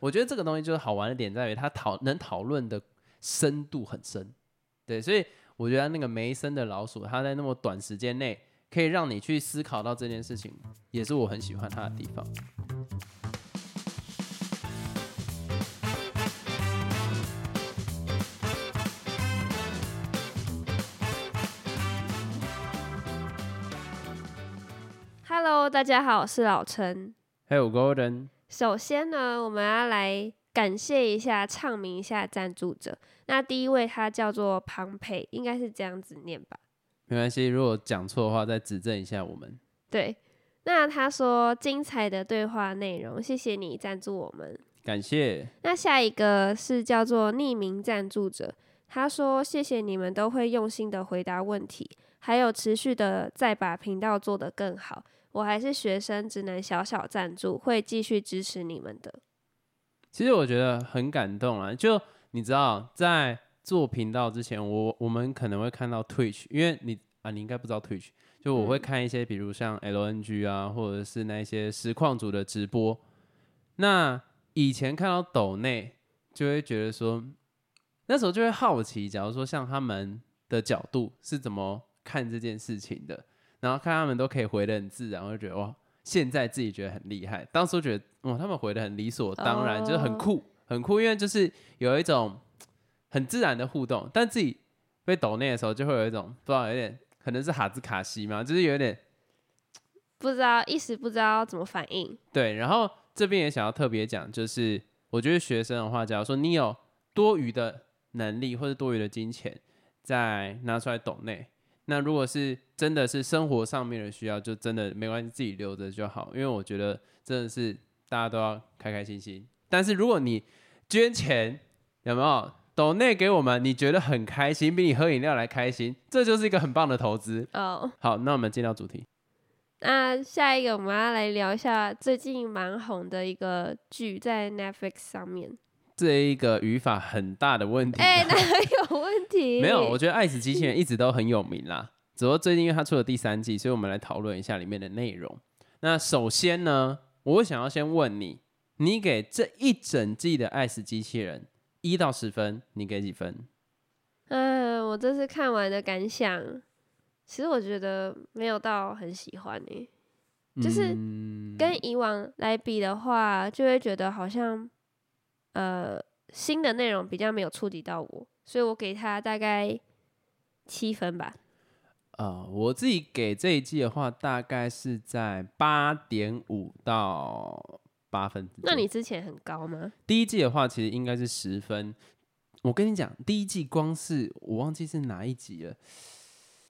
我觉得这个东西就是好玩的点在于它讨能讨论的深度很深，对，所以我觉得那个梅森的老鼠，它在那么短时间内可以让你去思考到这件事情，也是我很喜欢它的地方。Hello，大家好，我是老陈。还有 Golden，首先呢，我们要来感谢一下、唱名一下赞助者。那第一位他叫做庞培，应该是这样子念吧？没关系，如果讲错的话再指正一下我们。对，那他说精彩的对话内容，谢谢你赞助我们，感谢。那下一个是叫做匿名赞助者，他说谢谢你们都会用心的回答问题，还有持续的再把频道做得更好。我还是学生，只能小小赞助，会继续支持你们的。其实我觉得很感动啊！就你知道，在做频道之前，我我们可能会看到 Twitch，因为你啊，你应该不知道 Twitch，就我会看一些，比如像 LNG 啊，或者是那些实况组的直播。那以前看到抖内，就会觉得说，那时候就会好奇，假如说像他们的角度是怎么看这件事情的。然后看他们都可以回的很自然，我就觉得哇，现在自己觉得很厉害。当时觉得哇，他们回的很理所当然，就是很酷，很酷，因为就是有一种很自然的互动。但自己被抖内的时候，就会有一种不知道，有点可能是哈兹卡西嘛，就是有点不知道一时不知道怎么反应。对，然后这边也想要特别讲，就是我觉得学生的话，假如说你有多余的能力或者多余的金钱，再拿出来抖内。那如果是真的是生活上面的需要，就真的没关系，自己留着就好。因为我觉得真的是大家都要开开心心。但是如果你捐钱有没有抖内给我们，你觉得很开心，比你喝饮料来开心，这就是一个很棒的投资哦。好，那我们进到主题。那下一个我们要来聊一下最近蛮红的一个剧，在 Netflix 上面。这一个语法很大的问题，哎，哪有问题？没有，我觉得《爱死机器人》一直都很有名啦。只不过最近因为它出了第三季，所以我们来讨论一下里面的内容。那首先呢，我想要先问你，你给这一整季的《爱死机器人》一到十分，你给几分？嗯，我这次看完的感想，其实我觉得没有到很喜欢诶，就是跟以往来比的话，就会觉得好像。呃，新的内容比较没有触及到我，所以我给他大概七分吧。呃，我自己给这一季的话，大概是在八点五到八分。那你之前很高吗？第一季的话，其实应该是十分。我跟你讲，第一季光是我忘记是哪一集了。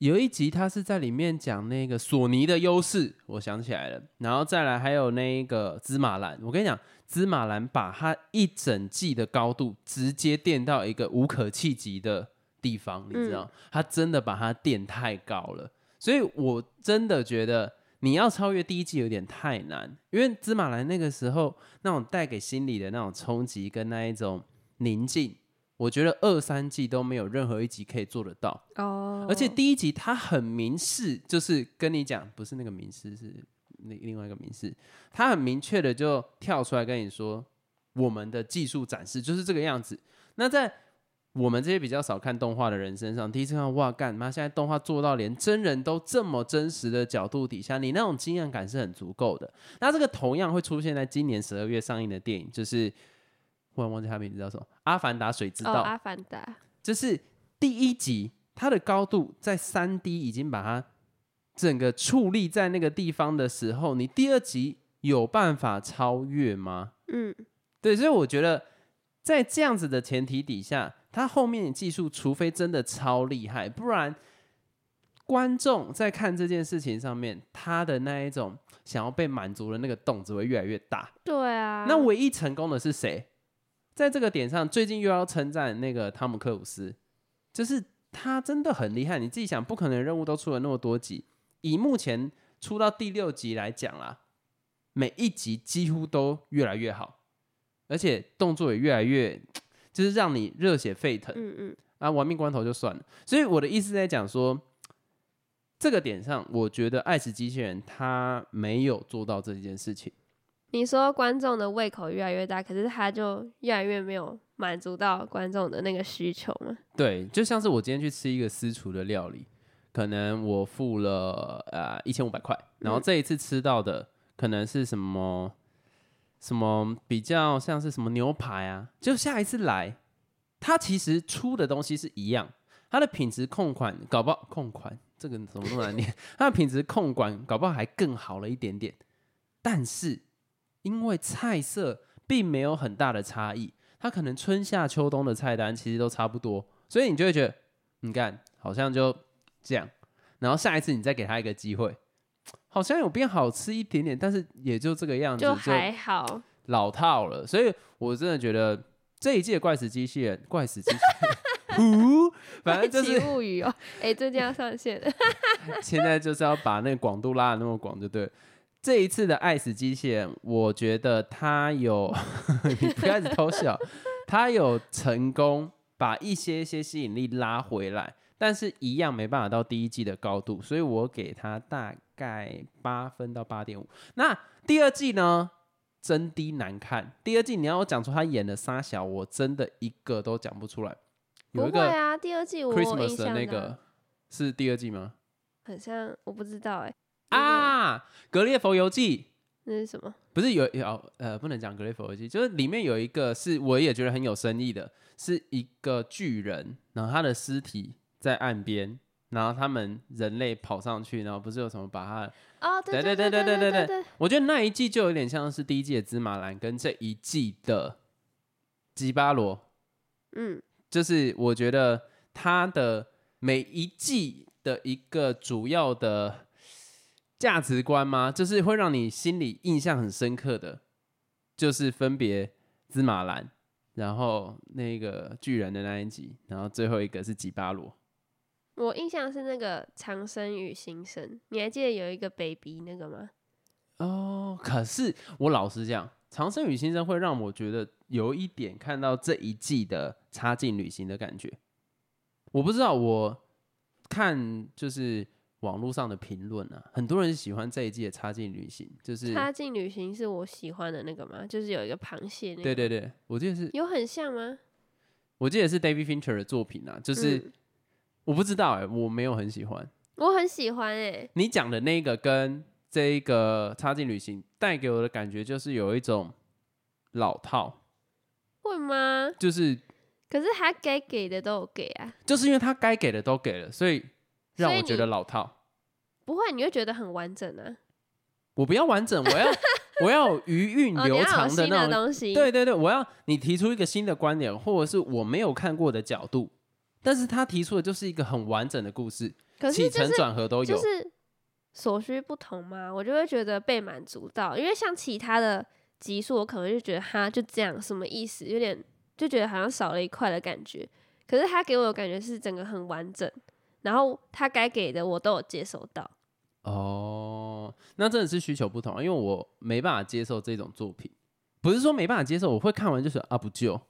有一集他是在里面讲那个索尼的优势，我想起来了。然后再来还有那个芝麻蓝，我跟你讲，芝麻蓝把它一整季的高度直接垫到一个无可企及的地方，你知道？他真的把它垫太高了，所以我真的觉得你要超越第一季有点太难，因为芝麻兰那个时候那种带给心里的那种冲击跟那一种宁静。我觉得二三季都没有任何一集可以做得到哦，而且第一集他很明示，就是跟你讲，不是那个明示，是那另外一个明示，他很明确的就跳出来跟你说，我们的技术展示就是这个样子。那在我们这些比较少看动画的人身上，第一次看哇，干妈现在动画做到连真人都这么真实的角度底下，你那种惊艳感是很足够的。那这个同样会出现在今年十二月上映的电影，就是。突然忘记他名字叫什么，《阿凡达》水之道。阿凡达就是第一集，它的高度在三 D 已经把它整个矗立在那个地方的时候，你第二集有办法超越吗？嗯，对，所以我觉得在这样子的前提底下，它后面的技术，除非真的超厉害，不然观众在看这件事情上面，他的那一种想要被满足的那个洞只会越来越大。对啊，那唯一成功的是谁？在这个点上，最近又要称赞那个汤姆克鲁斯，就是他真的很厉害。你自己想，不可能任务都出了那么多集，以目前出到第六集来讲啦，每一集几乎都越来越好，而且动作也越来越，就是让你热血沸腾。嗯嗯，啊，玩命关头就算了。所以我的意思在讲说，这个点上，我觉得《爱死机器人》他没有做到这件事情。你说观众的胃口越来越大，可是他就越来越没有满足到观众的那个需求嘛？对，就像是我今天去吃一个私厨的料理，可能我付了呃一千五百块，然后这一次吃到的可能是什么什么比较像是什么牛排啊，就下一次来，它其实出的东西是一样，它的品质控管搞不好控管这个怎么那么难念，它的品质控管搞不好还更好了一点点，但是。因为菜色并没有很大的差异，它可能春夏秋冬的菜单其实都差不多，所以你就会觉得，你看好像就这样，然后下一次你再给他一个机会，好像有变好吃一点点，但是也就这个样子，就还好，老套了。所以我真的觉得这一届怪死机器人，怪死机器人，反正就是物语哦，哎，最近要上线了，现在就是要把那个广度拉的那么广，就对。这一次的爱死机器人，我觉得他有，你不要一直偷笑，他有成功把一些些吸引力拉回来，但是一样没办法到第一季的高度，所以我给他大概八分到八点五。那第二季呢，真的难看。第二季你要我讲出他演的沙小，我真的一个都讲不出来。有一个啊，第二季我 Christmas 的那个是第二季吗？好像我不知道哎。啊，《格列佛游记》那是什么？不是有有呃，不能讲《格列佛游记》，就是里面有一个是我也觉得很有深意的，是一个巨人，然后他的尸体在岸边，然后他们人类跑上去，然后不是有什么把他哦，对对对对对对对，我觉得那一季就有点像是第一季的芝麻兰跟这一季的吉巴罗，嗯，就是我觉得他的每一季的一个主要的。价值观吗？就是会让你心里印象很深刻的，就是分别芝麻兰，然后那个巨人的那一集，然后最后一个是吉巴罗。我印象是那个长生与新生，你还记得有一个 baby 那个吗？哦，可是我老实讲，长生与新生会让我觉得有一点看到这一季的插进旅行的感觉。我不知道，我看就是。网络上的评论啊，很多人喜欢这一季的插进旅行，就是插进旅行是我喜欢的那个吗？就是有一个螃蟹，对对对，我记得是有很像吗？我记得是 David Fincher 的作品啊，就是我不知道哎，我没有很喜欢，我很喜欢哎。你讲的那个跟这一个插进旅行带给我的感觉就是有一种老套，会吗？就是，可是他该给的都有给啊，就是因为他该给的都给了，所以。让我觉得老套，不会，你会觉得很完整啊。我不要完整，我要 我要余韵流长的那种东西。对对对，我要你提出一个新的观点，或者是我没有看过的角度，但是他提出的就是一个很完整的故事，起承转合都有，就是所需不同嘛，我就会觉得被满足到。因为像其他的集数，我可能就觉得他就这样，什么意思？有点就觉得好像少了一块的感觉。可是他给我的感觉是整个很完整。然后他该给的我都有接收到。哦，那真的是需求不同，因为我没办法接受这种作品。不是说没办法接受，我会看完就是啊不救。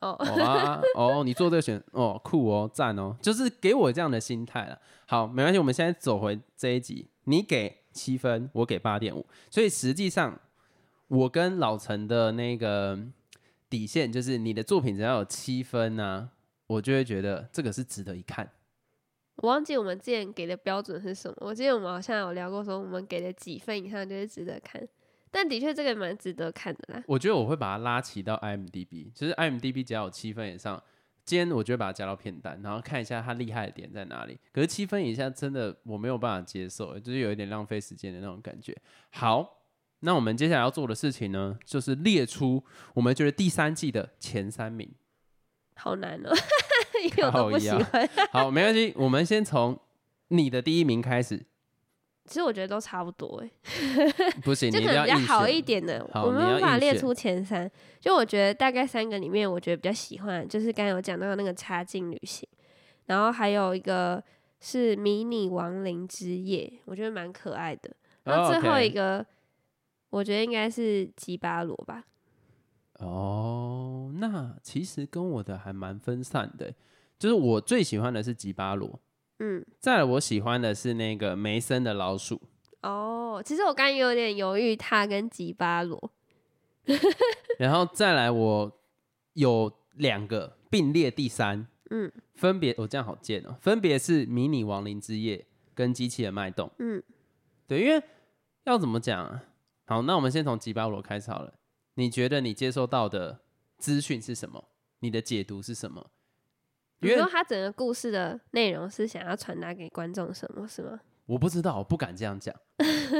哦啊哦，你做这个选哦酷哦赞哦，就是给我这样的心态了。好，没关系，我们现在走回这一集，你给七分，我给八点五，所以实际上我跟老陈的那个底线就是你的作品只要有七分呢，我就会觉得这个是值得一看。我忘记我们之前给的标准是什么。我记得我们好像有聊过，说我们给的几分以上就是值得看。但的确这个蛮值得看的啦。我觉得我会把它拉齐到 IMDB，其实 IMDB 只要有七分以上，今天我就会把它加到片单，然后看一下它厉害的点在哪里。可是七分以下真的我没有办法接受，就是有一点浪费时间的那种感觉。好，那我们接下来要做的事情呢，就是列出我们觉得第三季的前三名。好难哦。我都不喜欢。好，没关系，我们先从你的第一名开始。其实我觉得都差不多哎。不行，你比较好一点的。我们无法列出前三。就我觉得大概三个里面，我觉得比较喜欢，就是刚刚有讲到那个插进旅行，然后还有一个是迷你亡灵之夜，我觉得蛮可爱的。然后最后一个，我觉得应该是吉巴罗吧。哦，那其实跟我的还蛮分散的。就是我最喜欢的是吉巴罗，嗯，再来我喜欢的是那个梅森的老鼠，哦，其实我刚刚有点犹豫，他跟吉巴罗。然后再来，我有两个并列第三，嗯，分别我这样好贱哦，分别是迷你亡灵之夜跟机器的脉动，嗯，对，因为要怎么讲啊？好，那我们先从吉巴罗开始好了。你觉得你接收到的资讯是什么？你的解读是什么？你说他整个故事的内容是想要传达给观众什么？是吗？我不知道，我不敢这样讲，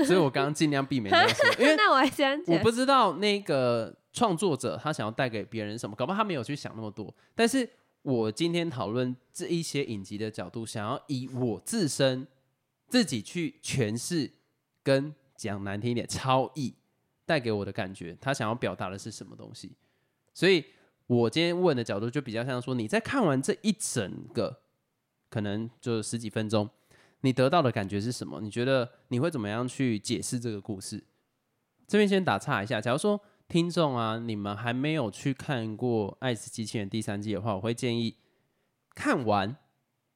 所以我刚刚尽量避免这样说。因为那我还这样讲，我不知道那个创作者他想要带给别人什么，搞不好他没有去想那么多。但是我今天讨论这一些影集的角度，想要以我自身自己去诠释，跟讲难听一点，超意带给我的感觉，他想要表达的是什么东西？所以我今天问的角度就比较像说，你在看完这一整个，可能就十几分钟。你得到的感觉是什么？你觉得你会怎么样去解释这个故事？这边先打岔一下，假如说听众啊，你们还没有去看过《爱死机器人》第三季的话，我会建议看完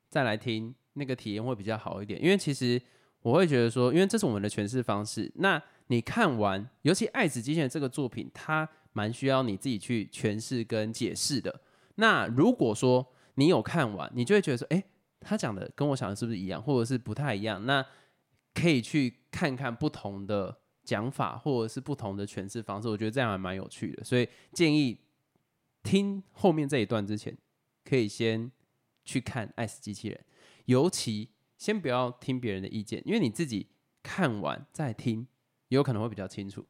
再来听，那个体验会比较好一点。因为其实我会觉得说，因为这是我们的诠释方式。那你看完，尤其《爱死机器人》这个作品，它蛮需要你自己去诠释跟解释的。那如果说你有看完，你就会觉得说，哎。他讲的跟我想的是不是一样，或者是不太一样？那可以去看看不同的讲法，或者是不同的诠释方式。我觉得这样还蛮有趣的，所以建议听后面这一段之前，可以先去看《爱死机器人》，尤其先不要听别人的意见，因为你自己看完再听，有可能会比较清楚。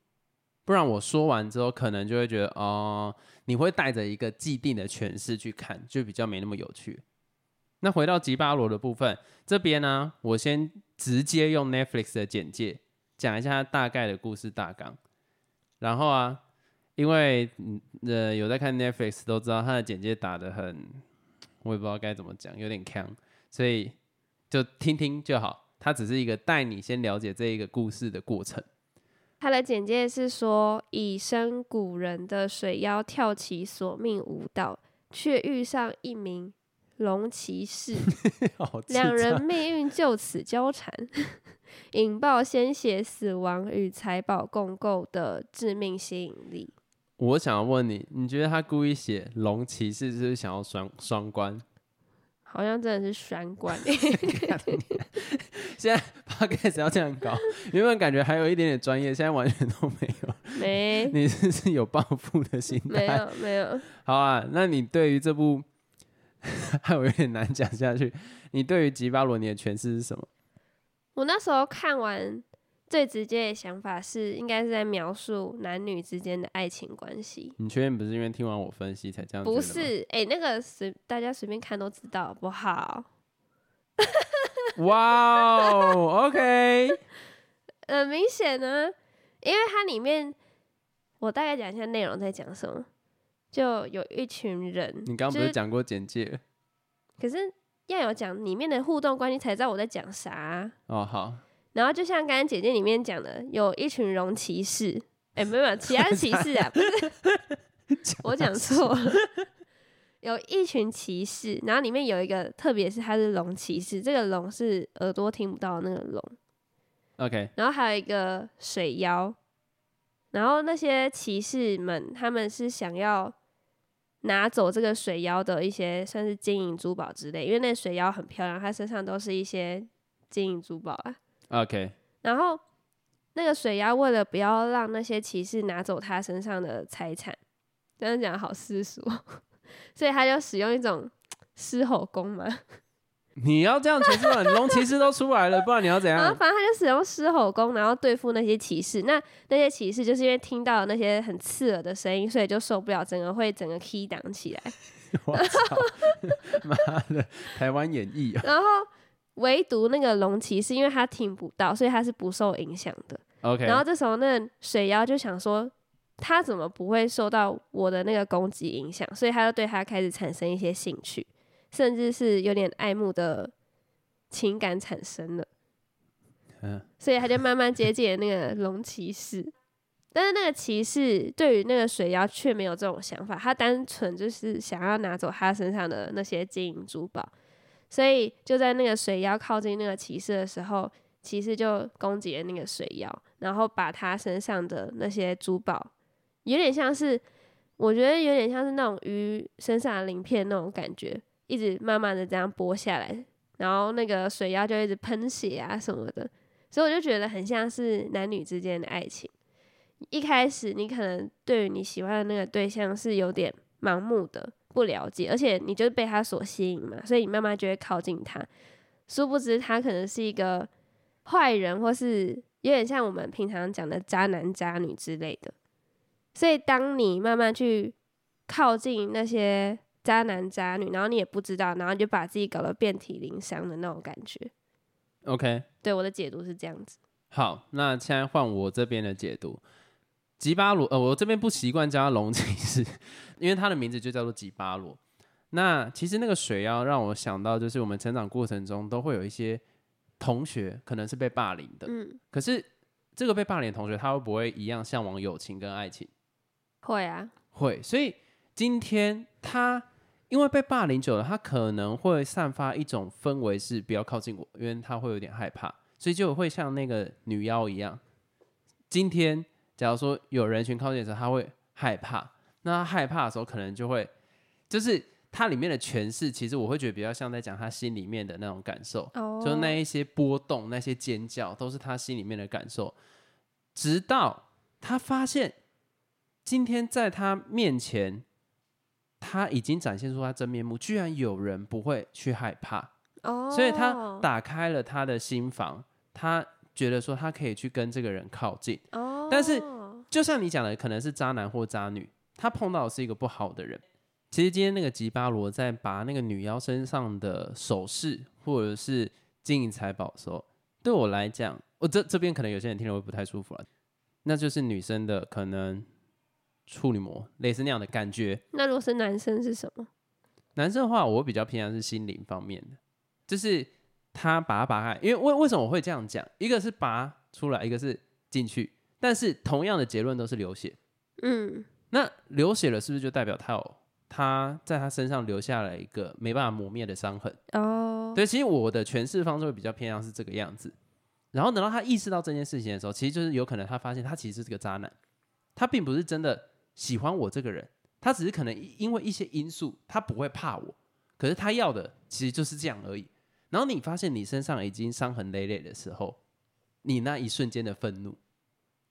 不然我说完之后，可能就会觉得哦，你会带着一个既定的诠释去看，就比较没那么有趣。那回到吉巴罗的部分，这边呢，我先直接用 Netflix 的简介讲一下大概的故事大纲。然后啊，因为呃有在看 Netflix 都知道它的简介打的很，我也不知道该怎么讲，有点强，所以就听听就好。它只是一个带你先了解这一个故事的过程。它的简介是说，以身古人的水妖跳起索命舞蹈，却遇上一名。龙骑士，两人命运就此交缠，引爆鲜血、死亡与财宝共构的致命吸引力。我想要问你，你觉得他故意写龙骑士，是不是想要双双关？好像真的是玄关。现在 p 开始要这样搞，原本感觉还有一点点专业，现在完全都没有。没，你是是有报复的心态？没有，没有。好啊，那你对于这部？还有点难讲下去。你对于吉巴罗尼的诠释是什么？我那时候看完，最直接的想法是，应该是在描述男女之间的爱情关系。你确定不是因为听完我分析才这样？不是，哎，那个随大家随便看都知道，好不好？哇哦，OK，很明显呢，因为它里面，我大概讲一下内容在讲什么。就有一群人，你刚刚不是讲过简介？可是要有讲里面的互动关系，才知道我在讲啥。哦，好。然后就像刚刚姐姐里面讲的，有一群龙骑士，哎，没有，其他骑士啊，不是，我讲错了，有一群骑士，然后里面有一个，特别是他是龙骑士，这个龙是耳朵听不到那个龙。OK。然后还有一个水妖，然后那些骑士们，他们是想要。拿走这个水妖的一些算是金银珠宝之类，因为那水妖很漂亮，它身上都是一些金银珠宝啊。OK。然后那个水妖为了不要让那些骑士拿走他身上的财产，这样讲好世俗，所以他就使用一种狮吼功嘛。你要这样其实很龙骑士都出来了，不然你要怎样？反正他就使用狮吼功，然后对付那些骑士。那那些骑士就是因为听到那些很刺耳的声音，所以就受不了，整个会整个 key 挡起来。我操！妈的，台湾演绎啊！然后唯独那个龙骑士，因为他听不到，所以他是不受影响的。OK。然后这时候那水妖就想说，他怎么不会受到我的那个攻击影响？所以他就对他开始产生一些兴趣。甚至是有点爱慕的情感产生了，嗯，所以他就慢慢接近了那个龙骑士，但是那个骑士对于那个水妖却没有这种想法，他单纯就是想要拿走他身上的那些金银珠宝，所以就在那个水妖靠近那个骑士的时候，骑士就攻击了那个水妖，然后把他身上的那些珠宝，有点像是，我觉得有点像是那种鱼身上的鳞片那种感觉，一直慢慢的这样剥下来，然后那个水妖就一直喷血啊什么的，所以我就觉得很像是男女之间的爱情。一开始你可能对于你喜欢的那个对象是有点盲目的不了解，而且你就是被他所吸引嘛，所以你慢慢就会靠近他，殊不知他可能是一个。坏人，或是有点像我们平常讲的渣男渣女之类的，所以当你慢慢去靠近那些渣男渣女，然后你也不知道，然后就把自己搞得遍体鳞伤的那种感觉。OK，对我的解读是这样子。好，那现在换我这边的解读。吉巴罗，呃，我这边不习惯叫他龙 骑士，因为他的名字就叫做吉巴罗。那其实那个水妖让我想到，就是我们成长过程中都会有一些。同学可能是被霸凌的，嗯，可是这个被霸凌的同学，他会不会一样向往友情跟爱情？会啊，会。所以今天他因为被霸凌久了，他可能会散发一种氛围是不要靠近我，因为他会有点害怕，所以就会像那个女妖一样。今天假如说有人群靠近的时候，他会害怕，那他害怕的时候，可能就会就是。它里面的诠释，其实我会觉得比较像在讲他心里面的那种感受，就那一些波动、那些尖叫，都是他心里面的感受。直到他发现，今天在他面前，他已经展现出他真面目，居然有人不会去害怕，所以他打开了他的心房，他觉得说他可以去跟这个人靠近。但是就像你讲的，可能是渣男或渣女，他碰到的是一个不好的人。其实今天那个吉巴罗在拔那个女妖身上的首饰或者是金银财宝的时候，对我来讲，我这这边可能有些人听了会不太舒服了。那就是女生的可能处女膜，类似那样的感觉。那如果是男生是什么？男生的话，我比较偏向是心灵方面的，就是他拔拔开。因为为为什么我会这样讲？一个是拔出来，一个是进去，但是同样的结论都是流血。嗯，那流血了，是不是就代表他有？他在他身上留下了一个没办法磨灭的伤痕哦。对，其实我的诠释方式会比较偏向是这个样子。然后等到他意识到这件事情的时候，其实就是有可能他发现他其实是个渣男，他并不是真的喜欢我这个人，他只是可能因为一些因素，他不会怕我，可是他要的其实就是这样而已。然后你发现你身上已经伤痕累累的时候，你那一瞬间的愤怒，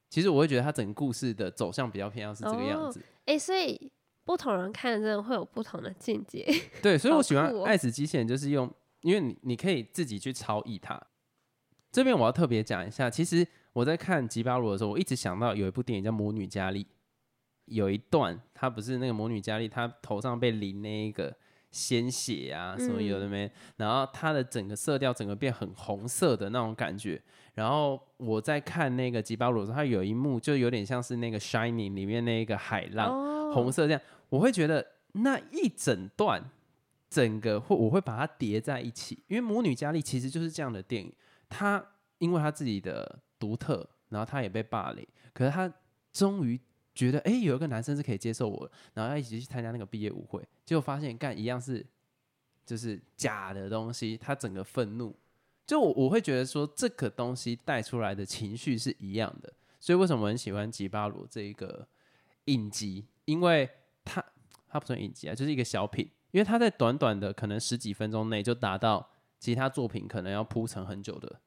其实我会觉得他整个故事的走向比较偏向是这个样子。哎，所以。不同人看真的会有不同的境界。对，所以我喜欢《爱死机器人》，就是用，因为你你可以自己去超译它。这边我要特别讲一下，其实我在看吉巴罗的时候，我一直想到有一部电影叫《魔女佳丽》，有一段她不是那个魔女佳丽，她头上被淋那个鲜血啊什么有的没，然后它的整个色调整个变很红色的那种感觉。然后我在看那个吉巴鲁的时候，他有一幕就有点像是那个《Shining》里面那个海浪，红色这样。我会觉得那一整段，整个会我会把它叠在一起，因为《魔女佳丽》其实就是这样的电影。她因为她自己的独特，然后她也被霸凌，可是她终于觉得，哎，有一个男生是可以接受我，然后要一起去参加那个毕业舞会，结果发现干一样是就是假的东西，他整个愤怒，就我我会觉得说这个东西带出来的情绪是一样的，所以为什么我很喜欢吉巴罗这一个影集，因为。他他不算影集啊，就是一个小品，因为他在短短的可能十几分钟内就达到其他作品可能要铺成很久的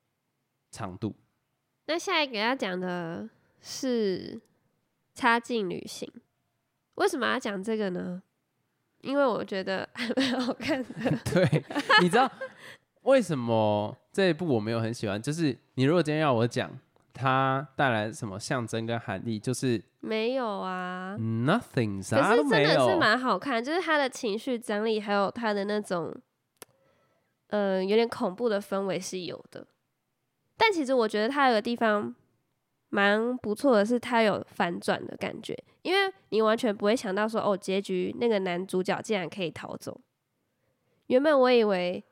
长度。那下一个要讲的是差劲旅行，为什么要讲这个呢？因为我觉得还蛮好看的。对，你知道为什么这一部我没有很喜欢？就是你如果今天要我讲。它带来什么象征跟含义？就是没有啊，nothing，可是真的是蛮好看，就是他的情绪张力，还有他的那种，呃，有点恐怖的氛围是有的。但其实我觉得他有个地方蛮不错的，是他有反转的感觉，因为你完全不会想到说，哦，结局那个男主角竟然可以逃走。原本我以为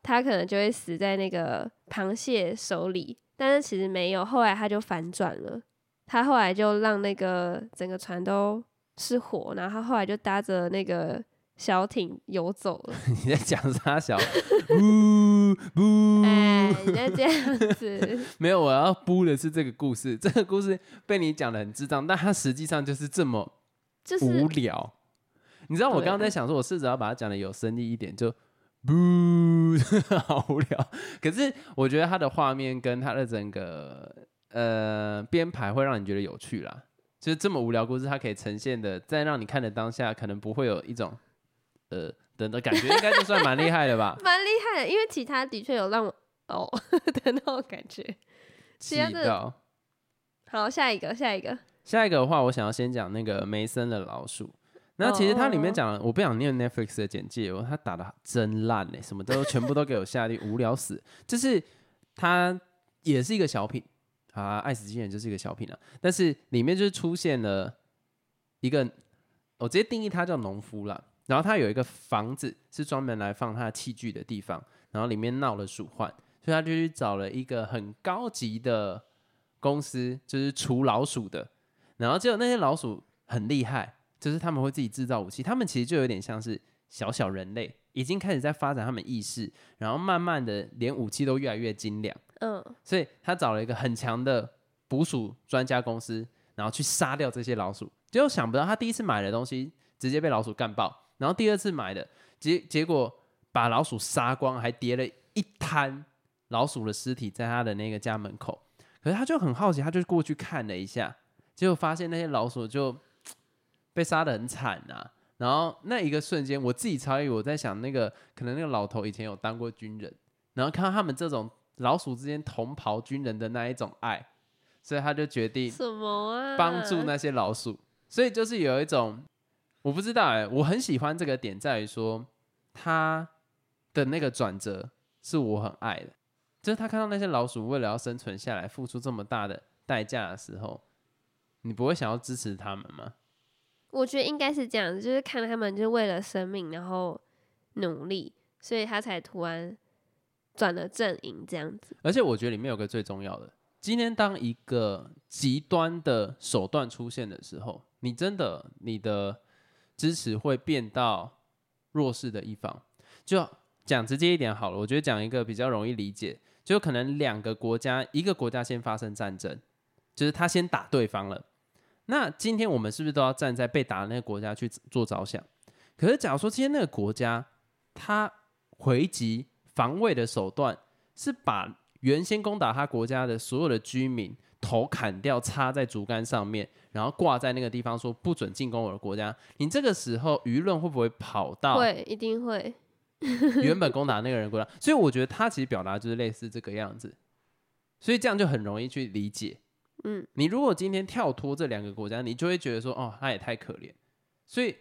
他可能就会死在那个螃蟹手里。但是其实没有，后来他就反转了，他后来就让那个整个船都是火，然后他后来就搭着那个小艇游走了。你在讲啥小？呜呜，哎，你在这样子，没有，我要播的是这个故事。这个故事被你讲的很智障，但它实际上就是这么就是无聊。你知道我刚刚在想说，我试着要把它讲的有深意一点，就不好无聊。可是我觉得它的画面跟它的整个呃编排会让你觉得有趣啦。就是这么无聊故事，它可以呈现的，在让你看的当下，可能不会有一种呃等的感觉，应该就算蛮厉害的吧。蛮厉害的，因为其他的确有让我哦 的那种感觉。其他的。好，下一个，下一个，下一个的话，我想要先讲那个梅森的老鼠。那其实它里面讲了，我不想念 Netflix 的简介哦，它打的真烂哎，什么都全部都给我下地，无聊死。就是它也是一个小品啊，爱死机器人就是一个小品啊，但是里面就是出现了一个，我直接定义它叫农夫啦。然后他有一个房子是专门来放他器具的地方，然后里面闹了鼠患，所以他就去找了一个很高级的公司，就是除老鼠的。然后结果那些老鼠很厉害，就是他们会自己制造武器，他们其实就有点像是小小人类，已经开始在发展他们意识，然后慢慢的连武器都越来越精良。嗯，所以他找了一个很强的捕鼠专家公司，然后去杀掉这些老鼠。结果想不到他第一次买的东西直接被老鼠干爆，然后第二次买的结结果把老鼠杀光，还叠了一滩老鼠的尸体在他的那个家门口。可是他就很好奇，他就过去看了一下，结果发现那些老鼠就被杀的很惨啊。然后那一个瞬间，我自己超以我在想，那个可能那个老头以前有当过军人，然后看到他们这种老鼠之间同袍军人的那一种爱，所以他就决定什么啊？帮助那些老鼠。所以就是有一种我不知道哎、我很喜欢这个点在于说他的那个转折是我很爱的，就是他看到那些老鼠为了要生存下来，付出这么大的代价的时候，你不会想要支持他们吗？我觉得应该是这样子，就是看他们就为了生命然后努力，所以他才突然转了阵营这样子。而且我觉得里面有个最重要的，今天当一个极端的手段出现的时候，你真的你的支持会变到弱势的一方。就讲直接一点好了，我觉得讲一个比较容易理解，就可能两个国家，一个国家先发生战争，就是他先打对方了。那今天我们是不是都要站在被打的那个国家去做着想？可是假如说今天那个国家他回击防卫的手段是把原先攻打他国家的所有的居民头砍掉，插在竹竿上面，然后挂在那个地方说不准进攻我的国家。你这个时候舆论会不会跑到会，一定会。原本攻打那个人国家？所以我觉得他其实表达就是类似这个样子，所以这样就很容易去理解。嗯，你如果今天跳脱这两个国家，你就会觉得说，哦，他也太可怜。所以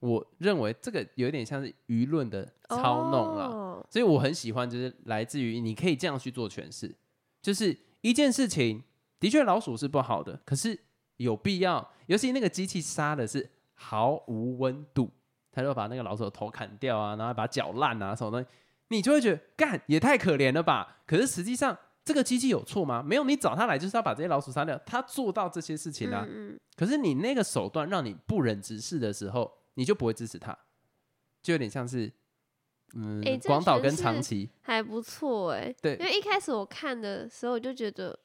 我认为这个有点像是舆论的操弄了。哦所以我很喜欢，就是来自于你可以这样去做诠释，就是一件事情的确老鼠是不好的，可是有必要，尤其那个机器杀的是毫无温度，他就把那个老鼠的头砍掉啊，然后把脚烂啊什么东西，你就会觉得干也太可怜了吧？可是实际上这个机器有错吗？没有，你找他来就是要把这些老鼠杀掉，他做到这些事情啊。嗯嗯，可是你那个手段让你不忍直视的时候，你就不会支持他，就有点像是，嗯，广岛跟长崎，还不错哎。对因为一开始我看的时候，我就觉得，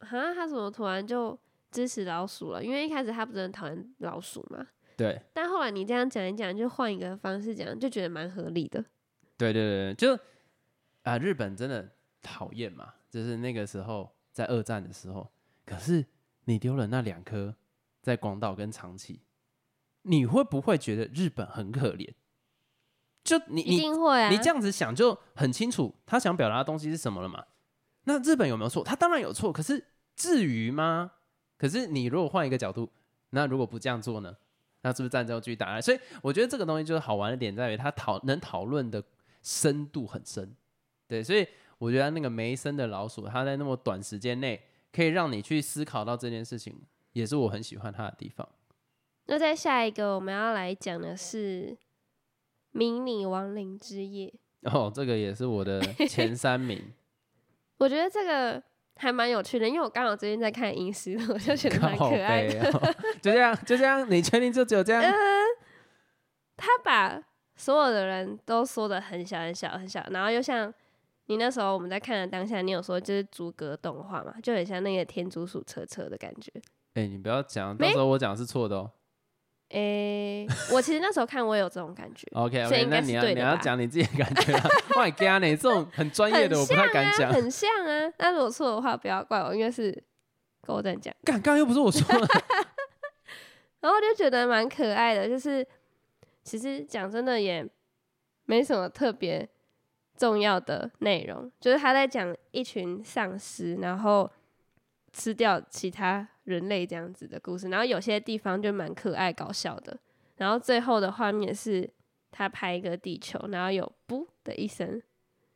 哈，他怎么突然就支持老鼠了？因为一开始他不是很讨厌老鼠嘛，对但后来你这样讲一讲，就换一个方式讲，就觉得蛮合理的。对对对，就啊，日本真的讨厌嘛，就是那个时候在二战的时候，可是你丢了那两颗在广岛跟长崎，你会不会觉得日本很可怜？就你一定会啊，你这样子想就很清楚，他想表达的东西是什么了嘛？那日本有没有错？他当然有错，可是至于吗？可是你如果换一个角度，那如果不这样做呢？那是不是战争继续打来？所以我觉得这个东西就是好玩的点在于，它讨能讨论的深度很深。对，所以我觉得那个梅森的老鼠，它在那么短时间内可以让你去思考到这件事情，也是我很喜欢它的地方。那在下一个我们要来讲的是《迷你亡灵之夜》，哦，这个也是我的前三名。我觉得这个还蛮有趣的，因为我刚好最近在看《银石》，我就觉得蛮可爱的。就这样，就这样，你确定就只有这样？呃，他把所有的人都缩的很小很小很小，然后又像你那时候我们在看的当下，你有说就是逐格动画嘛，就很像那个天竺鼠车车的感觉。哎、你不要讲，到时候我讲是错的哦。诶、我其实那时候看我也有这种感觉，OK 所以 OK，应该你要你要讲你自己的感觉啊。哇，干呢？这种很专业的我不太敢讲。很像啊。那如果错的话，不要怪我，因为是狗蛋讲。干，刚刚又不是我说的。然后我就觉得蛮可爱的，就是其实讲真的也没什么特别重要的内容，就是他在讲一群丧尸，然后吃掉其他人类这样子的故事，然后有些地方就蛮可爱搞笑的，然后最后的画面是他拍一个地球，然后有噗的一声，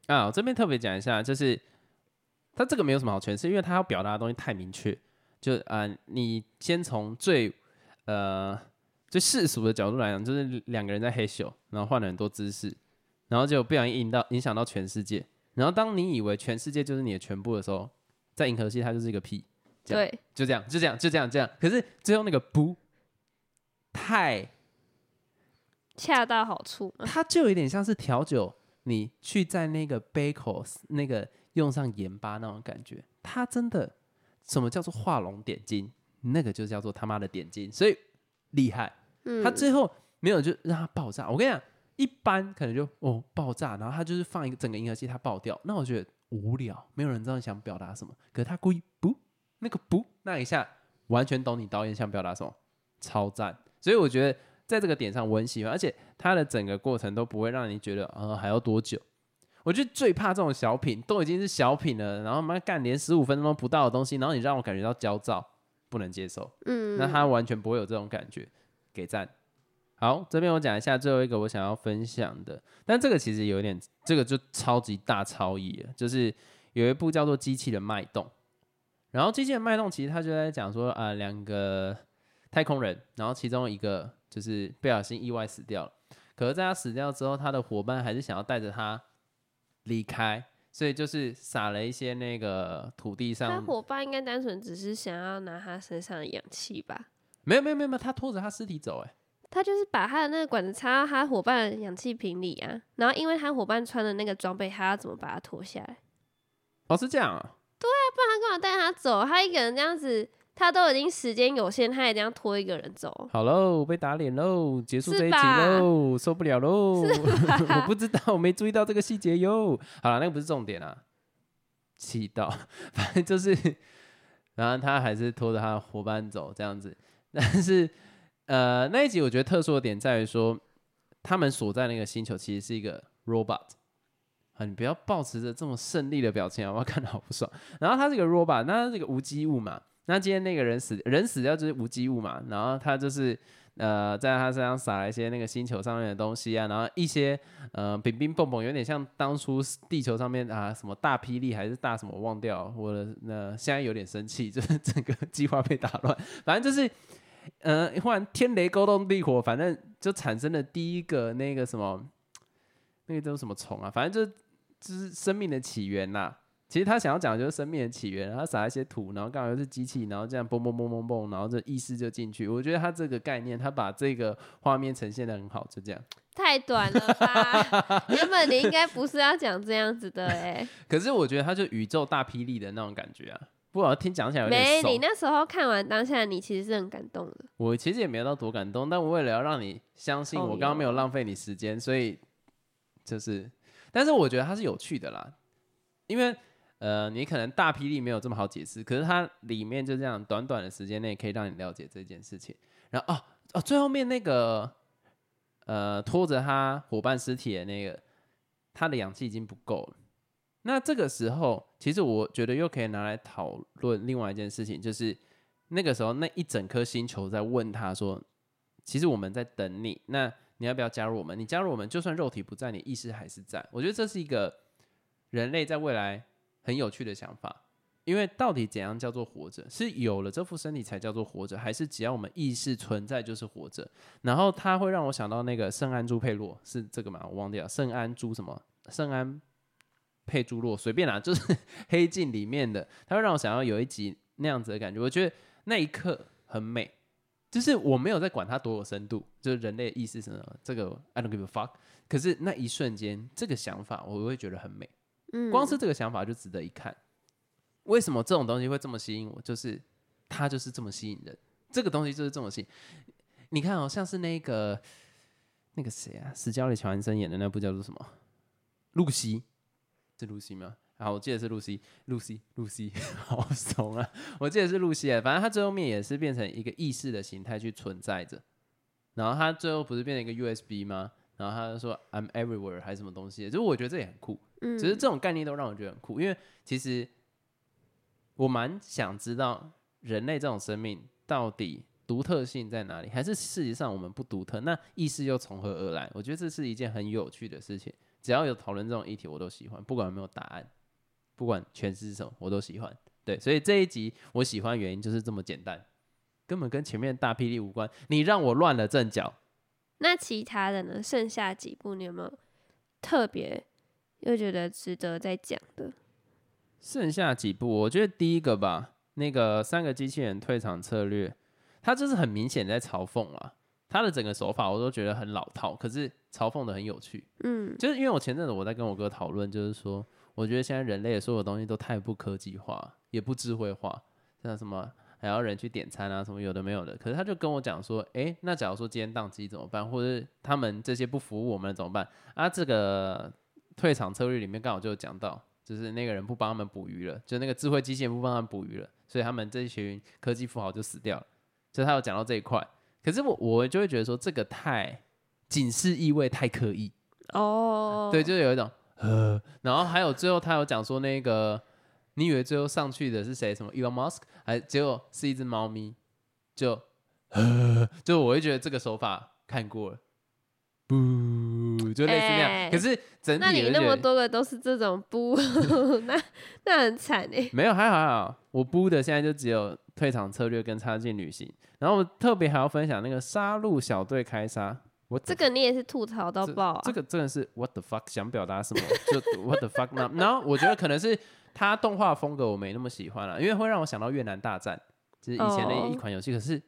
啊，我这边特别讲一下，就是他这个没有什么好诠释，因为他要表达的东西太明确。就啊、你先从最呃最世俗的角度来讲，就是两个人在黑咻，然后换了很多姿势，然后就不小心影到影响到全世界。然后当你以为全世界就是你的全部的时候，在银河系它就是一个屁，这样对，就这样，就这样，就这样，这样。可是最后那个不太恰到好处嘛，它就有点像是调酒，你去在那个杯口那个用上盐巴那种感觉，它真的什么叫做画龙点睛，那个就叫做他妈的点睛，所以厉害。嗯，它最后没有就让它爆炸，我跟你讲，一般可能就哦爆炸，然后它就是放一个整个银河系它爆掉，那我觉得无聊，没有人知道你想表达什么，可是他故意不那个不那一下，完全懂你导演想表达什么，超赞。所以我觉得在这个点上我很喜欢，而且他的整个过程都不会让你觉得呃还要多久。我觉得最怕这种小品，都已经是小品了，然后妈干连十五分钟不到的东西，然后你让我感觉到焦躁，不能接受。嗯，那他完全不会有这种感觉，给赞。好，这边我讲一下最后一个我想要分享的，但这个其实有一点，这个就超级大超意了，就是有一部叫做《机器的脉动》，然后《机器的脉动》其实他就在讲说啊，两个太空人，然后其中一个就是不小心意外死掉了，可是在他死掉之后，他的伙伴还是想要带着他离开，所以就是撒了一些那个土地上他上，伙伴应该单纯只是想要拿他身上的氧气吧。没有没有没有没有，他拖着他尸体走、欸，他就是把他的那个管子插到他伙伴的氧气瓶里啊，然后因为他伙伴穿的那个装备，他要怎么把它脱下来？哦是这样啊。他干嘛带他走？他一个人这样子，他都已经时间有限，他也这样拖一个人走。好喽，被打脸喽，结束这一集喽，受不了喽！我不知道，我没注意到这个细节哟。好了，那个不是重点啊，气到，反正就是，然后他还是拖着他的伙伴走这样子。但是，呃，那一集我觉得特殊的点在于说，他们所在那个星球其实是一个 robot。啊，你不要保持着这么胜利的表情，好不好？看得好不爽。然后他是个 robot，那他是个无机物嘛，那今天那个人死，人死掉就是无机物嘛，然后他就是呃，在他身上撒了一些那个星球上面的东西啊，然后一些呃冰冰蹦蹦，有点像当初地球上面啊什么大霹雳还是大什么，忘掉，我的那现在有点生气，就是 整个计划被打乱，反正就是呃，忽然天雷勾动地火，反正就产生了第一个那个什么，那个叫什么虫啊，反正就就是生命的起源呐、其实他想要讲的就是生命的起源，然后撒一些土，然后刚好又是机器，然后这样嘣嘣嘣嘣嘣，然后这意识就进去。我觉得他这个概念，他把这个画面呈现的很好，就这样。太短了吧？原本你应该不是要讲这样子的哎、可是我觉得他就宇宙大霹雳的那种感觉啊，不过听讲起来有没，点没。你那时候看完当下，你其实是很感动的。我其实也没有到多感动，但我为了要让你相信哦我刚刚没有浪费你时间，所以就是，但是我觉得它是有趣的啦，因为呃，你可能大霹雳没有这么好解释，可是它里面就这样短短的时间内可以让你了解这件事情。然后哦哦，最后面那个呃拖着他伙伴尸体的那个，他的氧气已经不够了。那这个时候，其实我觉得又可以拿来讨论另外一件事情，就是那个时候那一整颗星球在问他说：“其实我们在等你，那你要不要加入我们？你加入我们，就算肉体不在，你意识还是在。”我觉得这是一个人类在未来很有趣的想法，因为到底怎样叫做活着？是有了这副身体才叫做活着，还是只要我们意识存在就是活着？然后它会让我想到那个圣安朱佩洛是这个吗？我忘掉了，圣安朱什么？圣安佩朱洛，随便啦，就是黑镜里面的，它会让我想要有一集那样子的感觉。我觉得那一刻很美，就是我没有在管它多有深度，就是人类意识什么，这个 I don't give a fuck。可是那一瞬间，这个想法我会觉得很美。嗯，光是这个想法就值得一看。为什么这种东西会这么吸引我？就是它就是这么吸引人，这个东西就是这么吸引。你看哦，像是那个那个谁啊，史嘉丽·乔安森演的那部叫做什么？露西，是露西吗？啊，我记得是露西，露西，露西，好怂啊！我记得是露西啊。反正他最后面也是变成一个意识的形态去存在着。然后他最后不是变成一个 USB 吗？然后他就说 I'm everywhere 还是什么东西？就是我觉得这也很酷。嗯，只是这种概念都让我觉得很酷，因为其实我蛮想知道人类这种生命到底独特性在哪里，还是事实上我们不独特？那意识又从何而来？我觉得这是一件很有趣的事情。只要有讨论这种议题，我都喜欢，不管有没有答案。不管诠释什么，我都喜欢。对，所以这一集我喜欢原因就是这么简单，根本跟前面大霹雳无关。你让我乱了阵脚。那其他的呢？剩下几部你有没有特别又觉得值得再讲的？剩下几部，我觉得第一个吧，那个三个机器人退场策略，它就是很明显在嘲讽啊。他的整个手法我都觉得很老套，可是嘲讽的很有趣。嗯，就是因为我前阵子我在跟我哥讨论，就是说。我觉得现在人类的所有东西都太不科技化，也不智慧化，像什么还要人去点餐啊，什么有的没有的。可是他就跟我讲说，哎，那假如说今天宕机怎么办？或者他们这些不服务我们怎么办？啊，这个退场策略里面刚好就讲到，就是那个人不帮他们捕鱼了，就那个智慧机器人不帮他们捕鱼了，所以他们这一群科技富豪就死掉了。所以他有讲到这一块，可是我我就会觉得说，这个太警示意味太刻意哦，对，就是有一种。呃，然后还有最后他有讲说那个，你以为最后上去的是谁？什么 Elon Musk？还结果是一只猫咪，就呃，就我会觉得这个手法看过了，不，就类似那样。可是整体，那你那么多个都是这种不，那那很惨哎。没有，还好还好，我不的现在就只有退场策略跟插进旅行。然后我特别还要分享那个杀戮小队开杀。我这个你也是吐槽到爆啊！这个真的是 what the fuck 想表达什么？就 what the fuck 那 然后我觉得可能是他动画风格我没那么喜欢了，因为会让我想到越南大战，就是以前的一款游戏。可是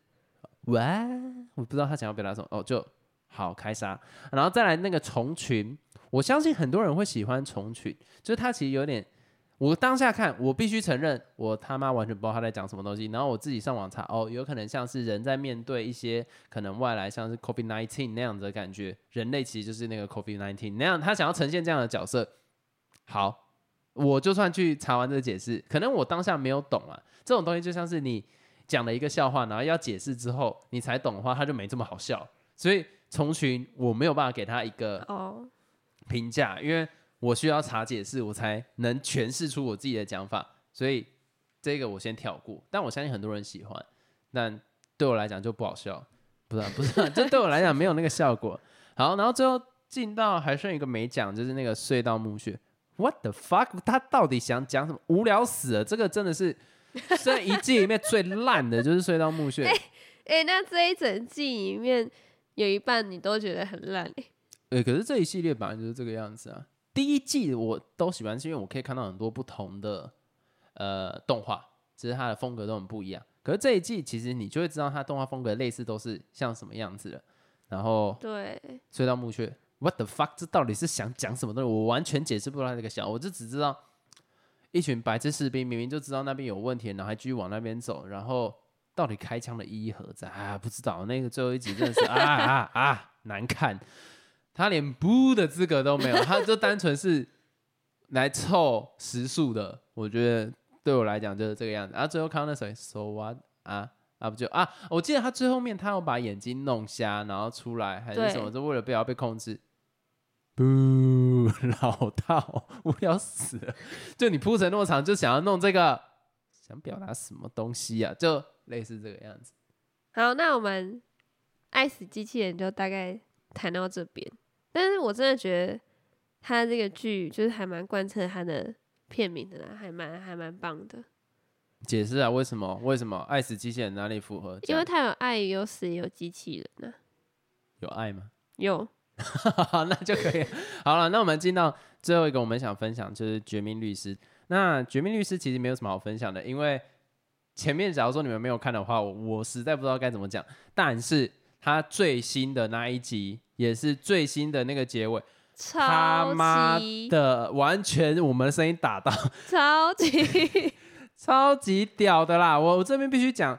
哇，我不知道他想要表达什么哦，就好开杀，然后再来那个虫群，我相信很多人会喜欢虫群，就是它其实有点。我当下看，我必须承认，我他妈完全不知道他在讲什么东西。然后我自己上网查，哦，有可能像是人在面对一些可能外来，像是 COVID nineteen 那样子的感觉，人类其实就是那个 COVID nineteen 那样，他想要呈现这样的角色。好，我就算去查完这个解释，可能我当下没有懂啊。这种东西就像是你讲了一个笑话，然后要解释之后你才懂的话，它就没这么好笑。所以虫群我没有办法给他一个评价，因为。我需要查解释，我才能诠释出我自己的讲法，所以这个我先跳过。但我相信很多人喜欢，但对我来讲就不好笑，不是不是，这对我来讲没有那个效果。好，然后最后进到还剩一个没讲，就是那个隧道墓穴。What the fuck？他到底想讲什么？无聊死了！这个真的是 这一季里面最烂的，就是隧道墓穴。哎，那这一整季里面有一半你都觉得很烂哎。哎，可是这一系列本来就是这个样子啊。第一季我都喜欢，是因为我可以看到很多不同的呃动画，只是它的风格都很不一样。可是这一季其实你就会知道它动画风格类似都是像什么样子的。然后对隧道墓穴，What the fuck？这到底是想讲什么东西？我完全解释不出来这个小，我就只知道一群白痴士兵明明就知道那边有问题，然后还继续往那边走，然后到底开枪的意义何在啊？不知道那个最后一集真的是啊啊啊难看。他连不的资格都没有，他就单纯是来凑时速的。我觉得对我来讲就是这个样子。然后最后看到那谁，so what 啊啊不就啊？我记得他最后面他要把眼睛弄瞎，然后出来还是什么，就为了不要被控制。不，老套，无聊死了。就你铺成那么长，就想要弄这个，想表达什么东西啊？就类似这个样子。好，那我们爱死机器人就大概谈到这边。但是我真的觉得他这个剧就是还蛮贯彻他的片名的啦，还蛮还蛮棒的。解释啊，为什么？为什么爱死机器人哪里符合？因为他有爱，有死，有机器人呢。有爱吗？有，那就可以。好了，那我们进到最后一个，我们想分享就是《绝命律师》。那《绝命律师》其实没有什么好分享的，因为前面假如说你们没有看的话，我实在不知道该怎么讲。但是他最新的那一集，也是最新的那个结尾，他妈的完全我们的声音打到超级 超级屌的啦！我我这边必须讲，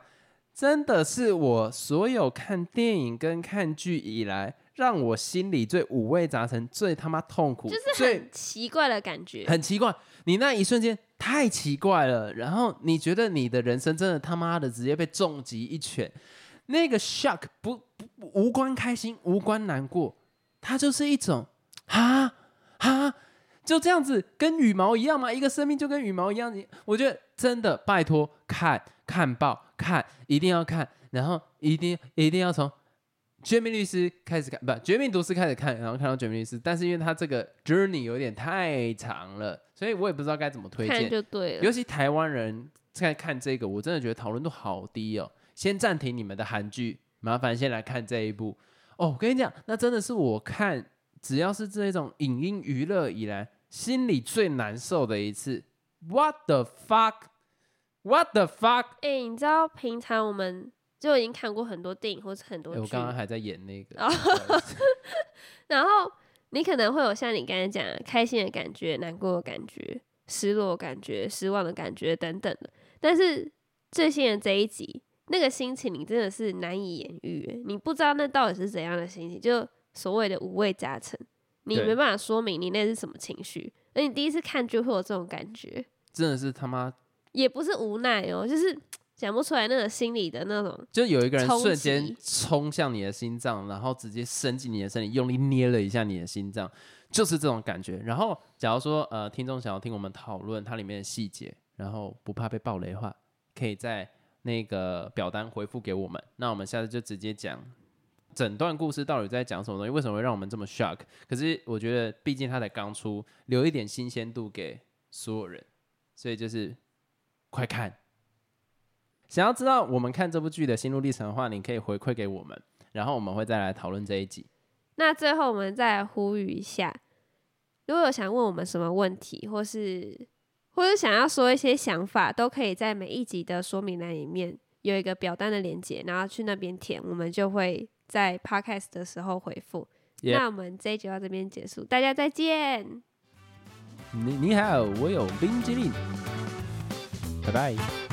真的是我所有看电影跟看剧以来。让我心里最五味杂陈、最他妈痛苦，就是很奇怪的感觉。很奇怪，你那一瞬间太奇怪了。然后你觉得你的人生真的他妈的直接被重击一拳，那个 shock 不不无关开心，无关难过，它就是一种啊啊，就这样子，跟羽毛一样吗？一个生命就跟羽毛一样。你我觉得真的，拜托看看报看，一定要看，然后一定一定要从。绝命律师开始看，不，绝命毒师开始看，然后看到绝命律师，但是因为他这个 journey 有点太长了，所以我也不知道该怎么推荐。就对了。尤其台湾人在看这个，我真的觉得讨论度好低哦。先暂停你们的韩剧，麻烦先来看这一部。哦，我跟你讲，那真的是我看只要是这种影音娱乐以来心里最难受的一次。What the fuck？What the fuck？哎，你知道平常我们。就已经看过很多电影或者很多剧。我刚刚还在演那个。然后你可能会有像你刚才讲开心的感觉、难过的感觉、失落感觉、失望的感觉等等的。但是最新的这一集，那个心情你真的是难以言喻，你不知道那到底是怎样的心情，就所谓的五味杂陈，你没办法说明你那是什么情绪。而你第一次看就会有这种感觉，真的是他妈，也不是无奈哦，就是。讲不出来那个心里的那种，就有一个人瞬间冲向你的心脏，然后直接伸进你的身体，用力捏了一下你的心脏，就是这种感觉。然后，假如说呃，听众想要听我们讨论它里面的细节，然后不怕被暴雷的话，可以在那个表单回复给我们。那我们下次就直接讲整段故事到底在讲什么东西，为什么会让我们这么 shock？可是我觉得，毕竟它才刚出，留一点新鲜度给所有人，所以就是快看。想要知道我们看这部剧的心路历程的话，你可以回馈给我们，然后我们会再来讨论这一集。那最后我们再来呼吁一下，如果有想问我们什么问题，或是或者想要说一些想法，都可以在每一集的说明栏里面有一个表单的连接，然后去那边填，我们就会在 podcast 的时候回复。那我们这一集到这边结束，大家再见。你你好，我有冰激凌，拜拜。